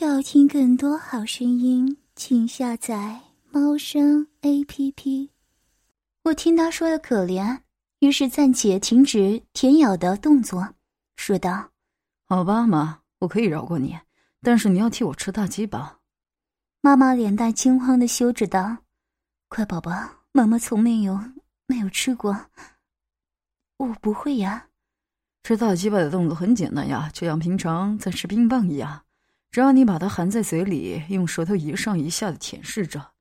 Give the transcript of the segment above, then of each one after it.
要听更多好声音，请下载猫声 A P P。我听他说的可怜，于是暂且停止舔咬的动作，说道：“好吧，妈，我可以饶过你，但是你要替我吃大鸡巴。”妈妈脸带惊慌的羞着道：“乖宝宝，妈妈从没有没有吃过，我不会呀。吃大鸡巴的动作很简单呀，就像平常在吃冰棒一样。”只要你把它含在嘴里，用舌头一上一下的舔舐着，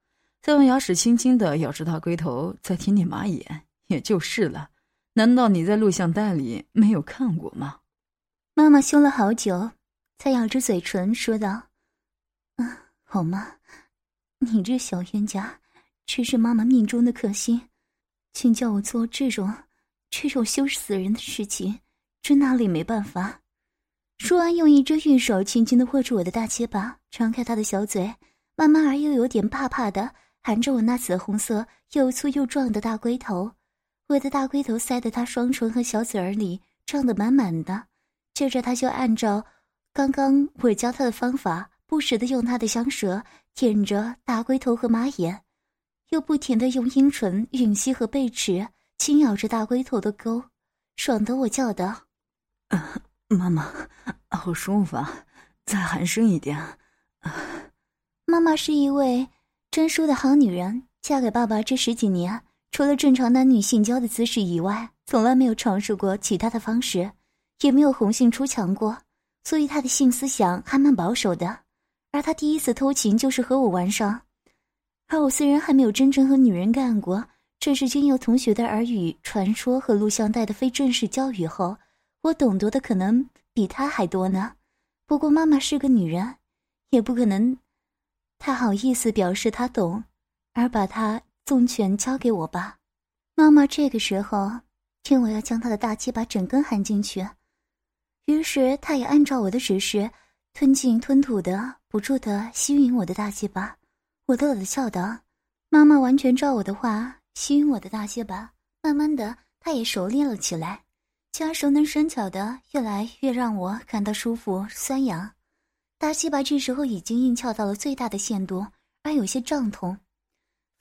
再用牙齿轻轻的咬着它龟头，再舔舔马眼，也就是了。难道你在录像带里没有看过吗？妈妈羞了好久，才咬着嘴唇说道：“嗯，好吗？你这小冤家，真是妈妈命中的克星，请叫我做这种这种羞死人的事情，真哪里没办法。”说完，用一只玉手轻轻的握住我的大结巴，张开他的小嘴，慢慢而又有点怕怕的含着我那紫红色又粗又壮的大龟头。我的大龟头塞得他双唇和小嘴儿里胀得满满的。接着，他就按照刚刚我教他的方法，不时的用他的香舌舔着大龟头和马眼，又不停的用阴唇吮吸和贝齿轻咬着大龟头的沟，爽得我叫道。妈妈，好舒服啊！再含深一点。妈妈是一位真淑的好女人，嫁给爸爸这十几年，除了正常男女性交的姿势以外，从来没有尝试过其他的方式，也没有红杏出墙过，所以她的性思想还蛮保守的。而她第一次偷情就是和我玩上，而我虽然还没有真正和女人干过，这是经由同学的耳语传说和录像带的非正式教育后。我懂得的可能比他还多呢，不过妈妈是个女人，也不可能太好意思表示她懂，而把她纵权交给我吧。妈妈这个时候听我要将她的大鸡巴整根含进去，于是她也按照我的指示吞进吞吐的，不住的吸吮我的大鸡巴。我乐乐笑道：“妈妈完全照我的话吸吮我的大鸡巴，慢慢的，她也熟练了起来。”加熟能生巧的，越来越让我感到舒服酸痒。大鸡巴这时候已经硬翘到了最大的限度，而有些胀痛，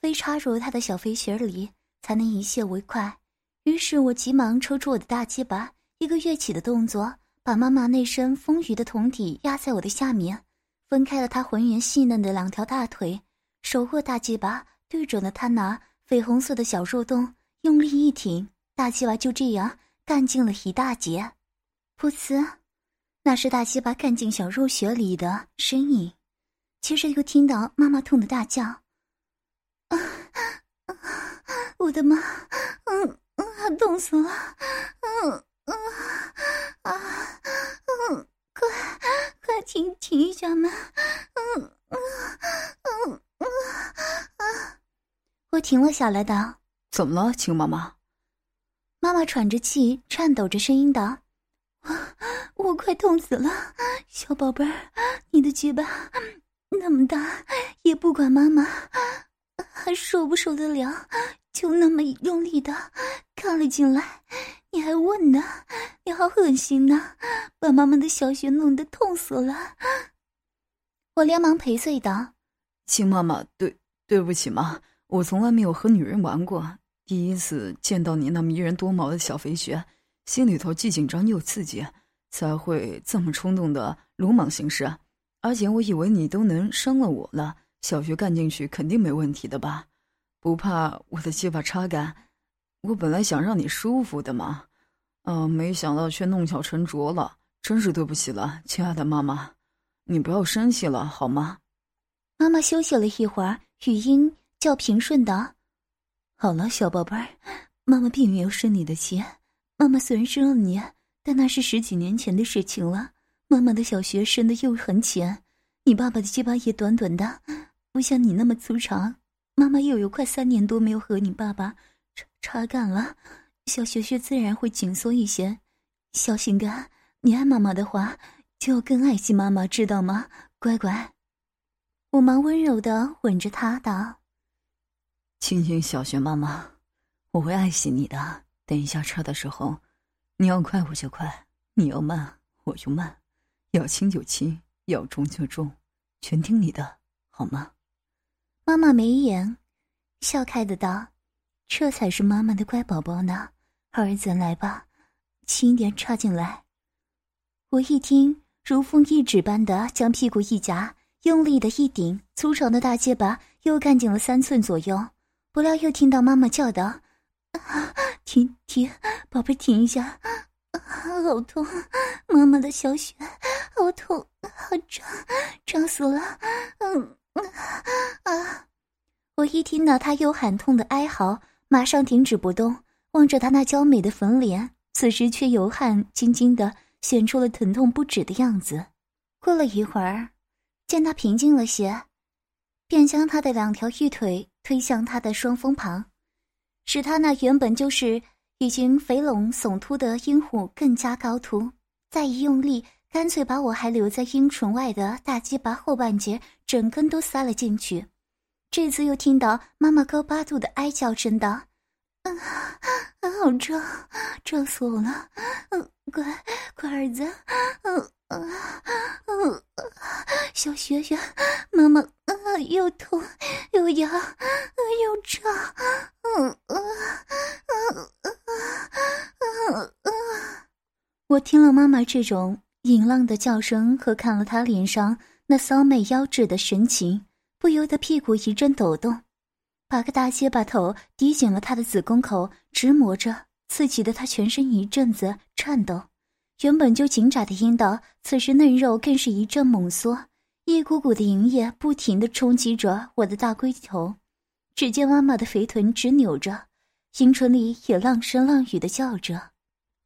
非插入他的小肥穴里才能一泄为快。于是我急忙抽出我的大鸡巴，一个跃起的动作，把妈妈那身丰腴的胴体压在我的下面，分开了她浑圆细嫩的两条大腿，手握大鸡巴对准了她那绯红色的小肉洞，用力一挺，大鸡巴就这样。干净了一大截，噗呲，那是大鸡巴干进小肉穴里的声音。接着又听到妈妈痛的大叫：“啊，我的妈，嗯嗯，痛死了，嗯嗯啊，嗯，快快停停一下嘛，嗯嗯嗯嗯啊！”我停了下来，的：“怎么了，亲妈妈？”妈妈喘着气，颤抖着声音道：“我我快痛死了，小宝贝儿，你的鸡巴那么大，也不管妈妈还受不受得了，就那么用力的看了进来。你还问呢？你好恶心呐，把妈妈的小穴弄得痛死了。”我连忙赔罪道：“亲妈妈，对对不起嘛，我从来没有和女人玩过。”第一次见到你那迷人多毛的小肥穴，心里头既紧张又刺激，才会这么冲动的鲁莽行事。而且我以为你都能伤了我了，小穴干进去肯定没问题的吧？不怕我的鸡巴插干？我本来想让你舒服的嘛，嗯，没想到却弄巧成拙了，真是对不起了，亲爱的妈妈，你不要生气了好吗？妈妈休息了一会儿，语音较平顺的。好了，小宝贝儿，妈妈并没有生你的气。妈妈虽然生了你，但那是十几年前的事情了。妈妈的小穴深的又很浅，你爸爸的鸡巴也短短的，不像你那么粗长。妈妈又有快三年多没有和你爸爸插插干了，小穴穴自然会紧缩一些。小心肝，你爱妈妈的话，就要更爱惜妈妈，知道吗？乖乖。我忙温柔的吻着他道。亲亲小雪妈妈，我会爱惜你的。等一下车的时候，你要快我就快，你要慢我就慢，要轻就轻，要重就重，全听你的，好吗？妈妈眉眼笑开的道：“这才是妈妈的乖宝宝呢，儿子来吧，轻点插进来。”我一听，如风一指般的将屁股一夹，用力的一顶，粗长的大结巴又干净了三寸左右。不料又听到妈妈叫道：“ 停停，宝贝，停一下。”好痛，妈妈的小雪，好痛，好胀，胀死了。嗯啊！我一听到他又喊痛的哀嚎，马上停止不动，望着他那娇美的粉脸，此时却油汗津津的显出了疼痛不止的样子。过了一会儿，见他平静了些，便将他的两条玉腿推向他的双峰旁，使他那原本就是。已经肥隆耸突的阴虎更加高凸，再一用力，干脆把我还留在阴唇外的大鸡巴后半截整根都塞了进去。这次又听到妈妈高八度的哀叫声道：“啊，好胀，胀死我了！嗯，乖乖儿子，嗯嗯嗯，小雪雪，妈妈，嗯，又痛又痒，又胀，嗯嗯嗯。”我听了妈妈这种淫浪的叫声，和看了她脸上那骚媚妖冶的神情，不由得屁股一阵抖动，把个大结巴头抵紧了她的子宫口，直磨着，刺激的她全身一阵子颤抖。原本就紧窄的阴道，此时嫩肉更是一阵猛缩，一股股的淫液不停的冲击着我的大龟头。只见妈妈的肥臀直扭着。阴唇里也浪声浪语的叫着，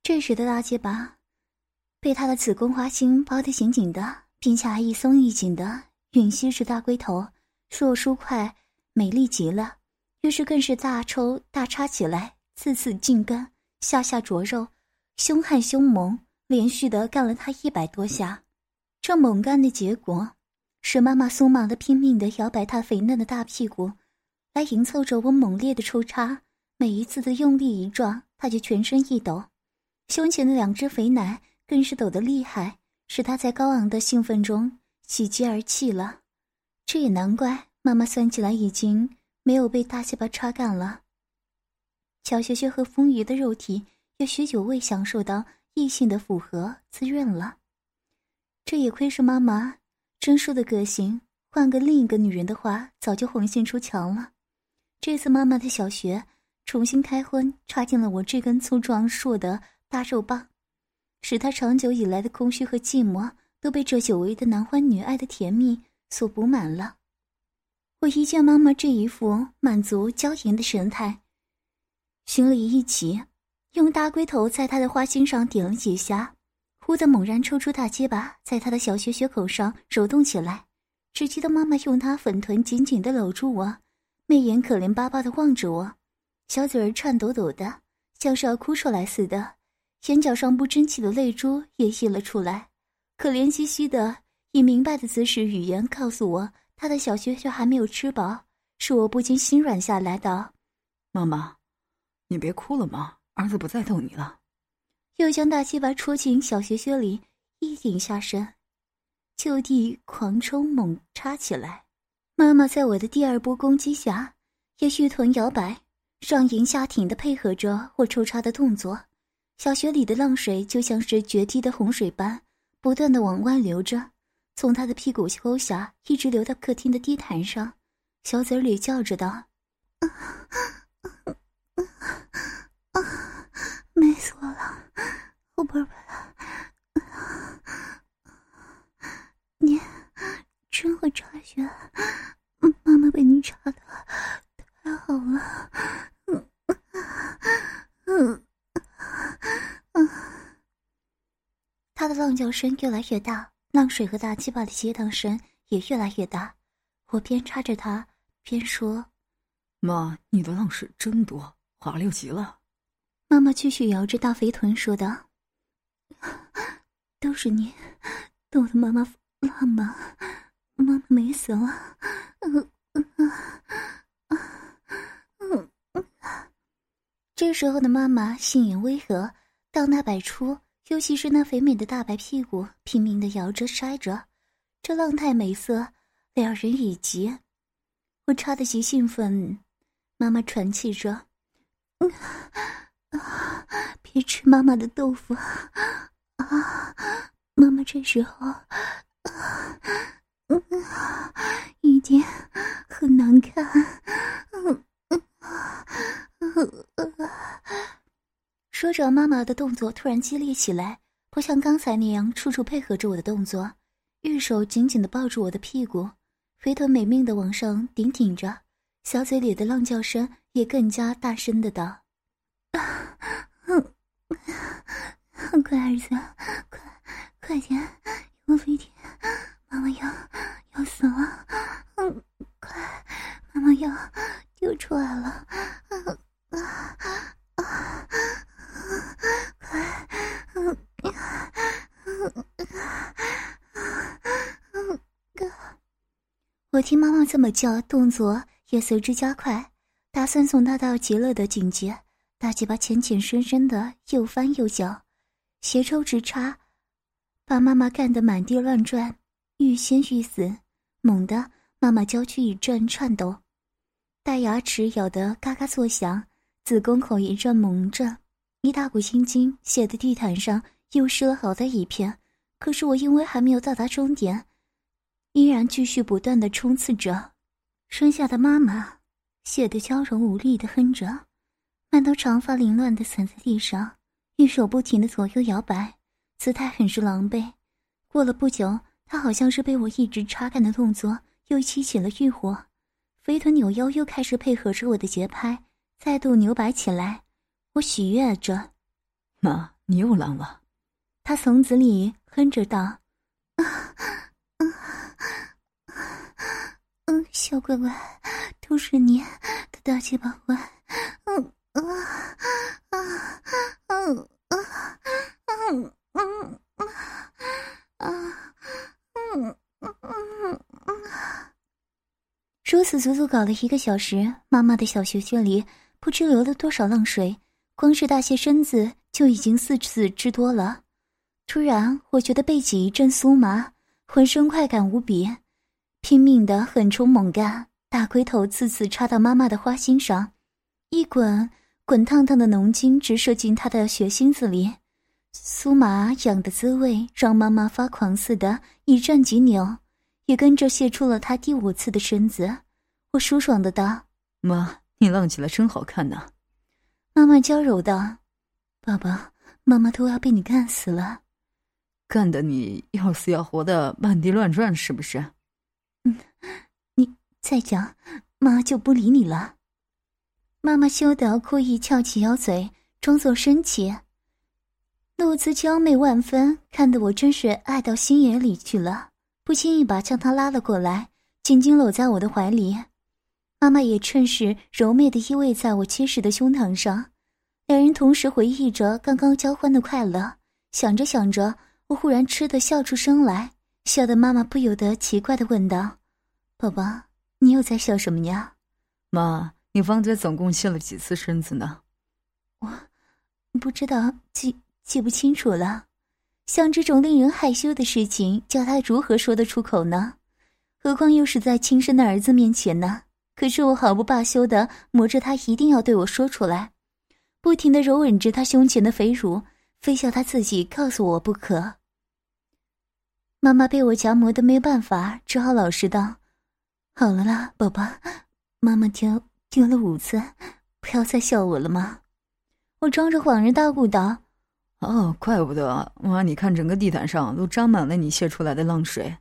这时的大结巴被他的子宫花心包得紧紧的，并且还一松一紧的吮吸着大龟头，硕舒快，美丽极了。于是更是大抽大插起来，次次进根，下下灼肉，凶悍凶猛，连续的干了他一百多下。这猛干的结果，使妈妈酥麻的拼命的摇摆她肥嫩的大屁股，来迎凑着我猛烈的抽插。每一次的用力一撞，他就全身一抖，胸前的两只肥奶更是抖得厉害，使他在高昂的兴奋中喜极而泣了。这也难怪，妈妈算起来已经没有被大鸡巴插干了。小学学和丰腴的肉体也许久未享受到异性的复合滋润了。这也亏是妈妈真淑的个性，换个另一个女人的话，早就红杏出墙了。这次妈妈的小学。重新开荤，插进了我这根粗壮硕的大肉棒，使她长久以来的空虚和寂寞都被这久违的男欢女爱的甜蜜所补满了。我一见妈妈这一副满足娇颜的神态，心里一急，用大龟头在她的花心上点了几下，忽的猛然抽出大结巴，在她的小穴穴口上揉动起来。只记得妈妈用她粉臀紧紧的搂住我，媚眼可怜巴巴的望着我。小嘴儿颤抖抖的，像是要哭出来似的，眼角上不争气的泪珠也溢了出来，可怜兮兮的，以明白的姿势语言告诉我，他的小穴穴还没有吃饱，是我不禁心软下来，的：“妈妈，你别哭了嘛，儿子不再逗你了。”又将大鸡巴戳进小穴穴里，一顶下身，就地狂冲猛插起来。妈妈在我的第二波攻击下，也玉臀摇摆。上迎下挺的配合着我抽插的动作，小穴里的浪水就像是决堤的洪水般，不断的往外流着，从他的屁股沟下一直流到客厅的地毯上，小嘴里叫着道：“啊啊啊！美死我了，我宝贝，你真会插穴，妈妈被你查的太好了。”他的浪叫声越来越大，浪水和大鸡巴的激荡声也越来越大。我边插着它，边说：“妈，你的浪水真多，滑溜极了。”妈妈继续摇着大肥臀说道：“ 都是你，逗得妈妈浪嘛，妈妈美死了。”这时候的妈妈性眼微和，荡捺百出。尤其是那肥美的大白屁股，拼命的摇着筛着，这浪态美色，两人已急。我差得极兴奋，妈妈喘气着：“啊，别吃妈妈的豆腐啊！”妈妈这时候啊，一定很难看。说着，妈妈的动作突然激烈起来，不像刚才那样处处配合着我的动作，玉手紧紧的抱住我的屁股。肥臀没命的往上顶顶着，小嘴里的浪叫声也更加大声的道：“ 乖儿子，快快点，用飞天，妈妈要要死了！嗯，快，妈妈要丢出来了！啊啊啊！快，嗯嗯我听妈妈这么叫，动作也随之加快，打算送他到极乐的境界。大鸡巴浅浅深深的又翻又搅，斜抽直插，把妈妈干得满地乱转，欲仙欲死。猛地，妈妈娇躯一阵颤抖，大牙齿咬得嘎嘎作响，子宫口一阵蒙着，一大股青筋写的地毯上又湿了好大一片。可是我因为还没有到达终点。依然继续不断的冲刺着，生下的妈妈血得娇柔无力的哼着，满头长发凌乱的散在地上，玉手不停的左右摇摆，姿态很是狼狈。过了不久，她好像是被我一直插干的动作又激起了欲火，肥臀扭腰又开始配合着我的节拍，再度扭摆起来。我喜悦着：“妈，你又浪了。”她嗓子里哼着道：“啊。”小乖乖，都是你的大鸡巴乖，嗯啊啊啊啊嗯嗯啊嗯嗯嗯如此足足搞了一个小时，妈妈的小穴穴里不知流了多少浪水，光是大些身子就已经四次之多了。突然，我觉得背脊一阵酥麻，浑身快感无比。拼命的狠冲猛干，大龟头次次插到妈妈的花心上，一滚滚烫烫的浓精直射进她的血心子里，酥麻痒的滋味让妈妈发狂似的，一阵急扭，也跟着泄出了她第五次的身子。我舒爽的道：“妈，你浪起来真好看呐。”妈妈娇柔道：“爸爸妈妈都要被你干死了，干的你要死要活的满地乱转，是不是？”嗯，你再讲，妈就不理你了。妈妈羞得故意翘起腰嘴，装作生气，露姿娇媚万分，看得我真是爱到心眼里去了。不经意把将她拉了过来，紧紧搂在我的怀里。妈妈也趁势柔媚的依偎在我结实的胸膛上，两人同时回忆着刚刚交欢的快乐。想着想着，我忽然吃的笑出声来。笑得妈妈不由得奇怪的问道：“宝宝，你又在笑什么呀？”“妈，你方才总共泄了几次身子呢？”“我不知道，记记不清楚了。像这种令人害羞的事情，叫他如何说得出口呢？何况又是在亲生的儿子面前呢？可是我毫不罢休的磨着他，一定要对我说出来，不停的揉吻着他胸前的肥乳，非要他自己告诉我不可。”妈妈被我夹磨的没办法，只好老实道：“好了啦，宝宝，妈妈丢丢了五次，不要再笑我了吗？”我装着恍然大悟道：“哦，怪不得妈，你看整个地毯上都沾满了你泄出来的浪水。”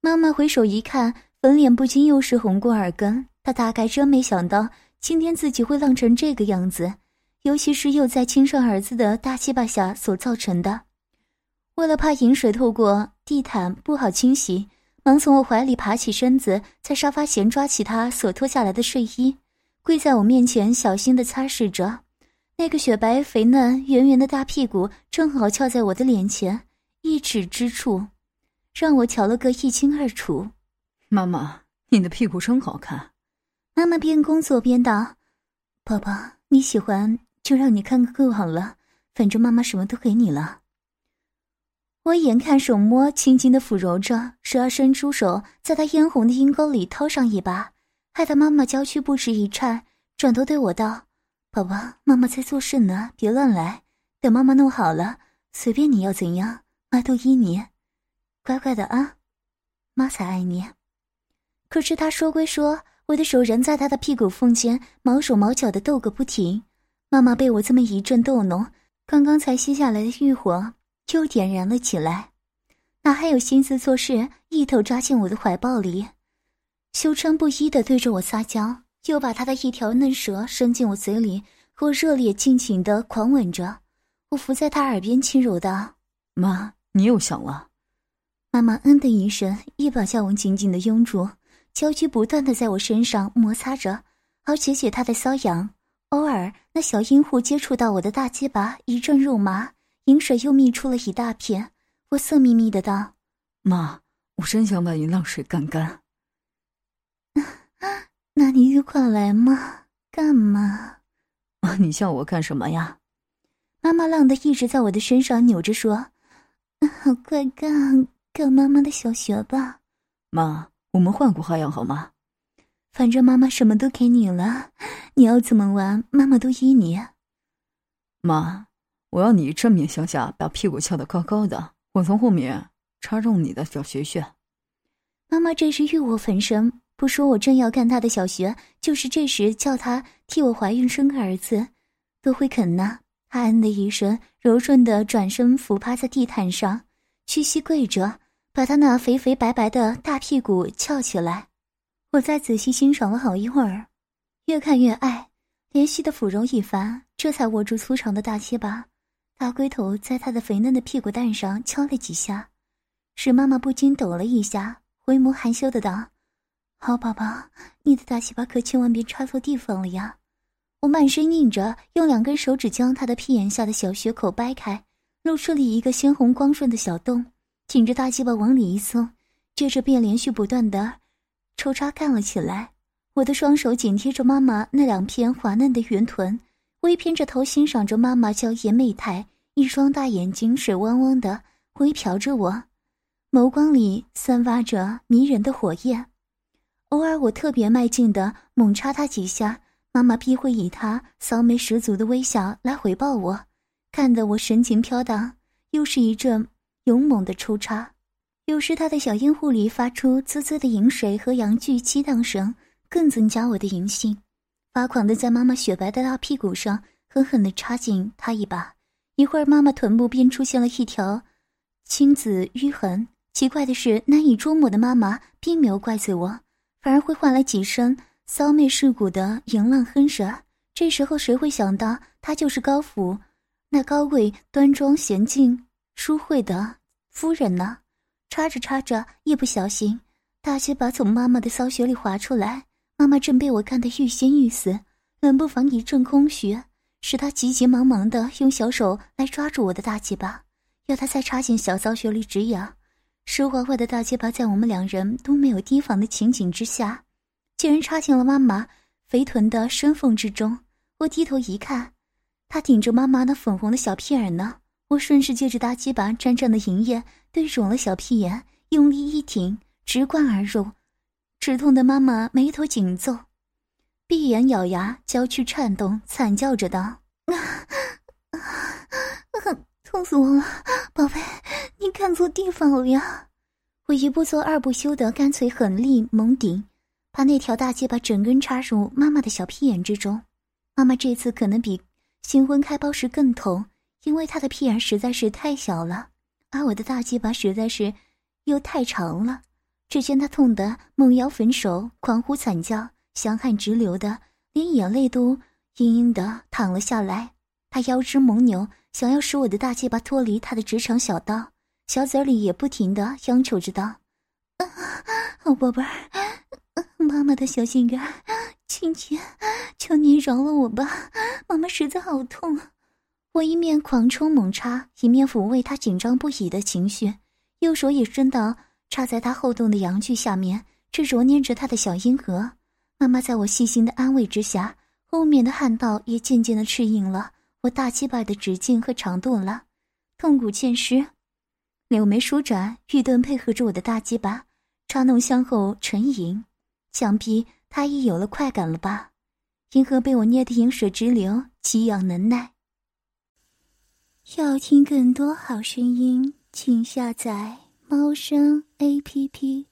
妈妈回首一看，粉脸不禁又是红过耳根。她大概真没想到今天自己会浪成这个样子，尤其是又在亲生儿子的大鸡巴下所造成的。为了怕饮水透过地毯不好清洗，忙从我怀里爬起身子，在沙发前抓起他所脱下来的睡衣，跪在我面前小心的擦拭着。那个雪白肥嫩、圆圆的大屁股正好翘在我的脸前一指之处，让我瞧了个一清二楚。妈妈，你的屁股真好看。妈妈边工作边道：“宝宝，你喜欢就让你看个够好了，反正妈妈什么都给你了。”我眼看手摸，轻轻的抚揉着，时而伸出手，在他嫣红的阴沟里掏上一把，害得妈妈娇躯不时一颤，转头对我道：“宝宝，妈妈在做事呢，别乱来。等妈妈弄好了，随便你要怎样，妈都依你。乖乖的啊，妈才爱你。”可是他说归说，我的手仍在他的屁股缝间毛手毛脚的斗个不停。妈妈被我这么一阵逗弄，刚刚才熄下来的欲火。又点燃了起来，哪还有心思做事？一头扎进我的怀抱里，羞嗔不依的对着我撒娇，又把他的一条嫩舌伸进我嘴里，和我热烈尽情的狂吻着。我伏在他耳边轻柔道：“妈，你又想了。”妈妈嗯的一声，一把将我紧紧的拥住，娇躯不断的在我身上摩擦着，而且解他的瘙痒，偶尔那小阴户接触到我的大鸡巴，一阵肉麻。饮水又泌出了一大片，我色眯眯的道：“妈，我真想把你浪水干干。”那你就快来嘛，干嘛？啊，你叫我干什么呀？妈妈浪的一直在我的身上扭着说：“快干干妈妈的小穴吧。”妈，我们换个花样好吗？反正妈妈什么都给你了，你要怎么玩，妈妈都依你。妈。我要你正面向下，把屁股翘得高高的，我从后面插中你的小穴穴。妈妈这是欲火焚身，不说我正要干她的小穴，就是这时叫她替我怀孕生个儿子，都会肯呢。她嗯的一声，柔顺的转身俯趴在地毯上，屈膝跪着，把她那肥肥白白的大屁股翘起来。我再仔细欣赏了好一会儿，越看越爱，连续的抚揉一番，这才握住粗长的大鸡巴。大龟头在他的肥嫩的屁股蛋上敲了几下，使妈妈不禁抖了一下，回眸含羞的道：“好宝宝，你的大鸡巴可千万别插错地方了呀！”我满身硬着，用两根手指将他的屁眼下的小穴口掰开，露出了一个鲜红光顺的小洞，挺着大鸡巴往里一送，接着便连续不断的抽插干了起来。我的双手紧贴着妈妈那两片滑嫩的圆臀。微偏着头欣赏着妈妈娇艳媚态，一双大眼睛水汪汪的微瞟着我，眸光里散发着迷人的火焰。偶尔我特别卖劲的猛插她几下，妈妈必会以她骚媚十足的微笑来回报我，看得我神情飘荡。又是一阵勇猛的抽插，有时她的小阴户里发出滋滋的饮水和阳具激荡声，更增加我的淫性。发狂的在妈妈雪白的大屁股上狠狠地插进她一把，一会儿妈妈臀部便出现了一条青紫淤痕。奇怪的是，难以捉摸的妈妈并没有怪罪我，反而会换来几声骚媚世故的淫浪哼声。这时候谁会想到她就是高府那高贵端庄娴静淑惠的夫人呢？插着插着，一不小心，大鸡巴从妈妈的骚穴里滑出来。妈妈正被我干得欲仙欲死，冷不防一阵空虚，使她急急忙忙地用小手来抓住我的大鸡巴，要她再插进小骚穴里止痒。湿滑滑的大鸡巴在我们两人都没有提防的情景之下，竟然插进了妈妈肥臀的深缝之中。我低头一看，她顶着妈妈那粉红的小屁眼呢。我顺势借着大鸡巴沾沾的银液，对准了小屁眼，用力一挺，直灌而入。止痛的妈妈眉头紧皱，闭眼咬牙，娇躯颤动，惨叫着道：“啊啊，痛死我了，宝贝，你看错地方了呀！”我一不做二不休的，干脆狠力猛顶，把那条大鸡巴整根插入妈妈的小屁眼之中。妈妈这次可能比新婚开包时更痛，因为她的屁眼实在是太小了，而我的大鸡巴实在是又太长了。只见他痛得猛摇粉手，狂呼惨叫，香汗直流的，连眼泪都嘤嘤的淌了下来。他腰肢猛扭，想要使我的大鸡巴脱离他的直肠小道，小嘴里也不停的央求着道：“好宝贝儿，妈妈的小心肝，亲亲，求您饶了我吧，妈妈实在好痛。”我一面狂冲猛插，一面抚慰他紧张不已的情绪，右手也伸到。插在他后洞的阳具下面，正揉捏着他的小阴核。妈妈在我细心的安慰之下，后面的汗道也渐渐的适应了我大鸡巴的直径和长度了。痛苦渐失，柳眉舒展，玉盾配合着我的大鸡巴，插弄香后沉吟。想必他已有了快感了吧？银河被我捏得饮水直流，奇痒难耐。要听更多好声音，请下载猫声 A P P。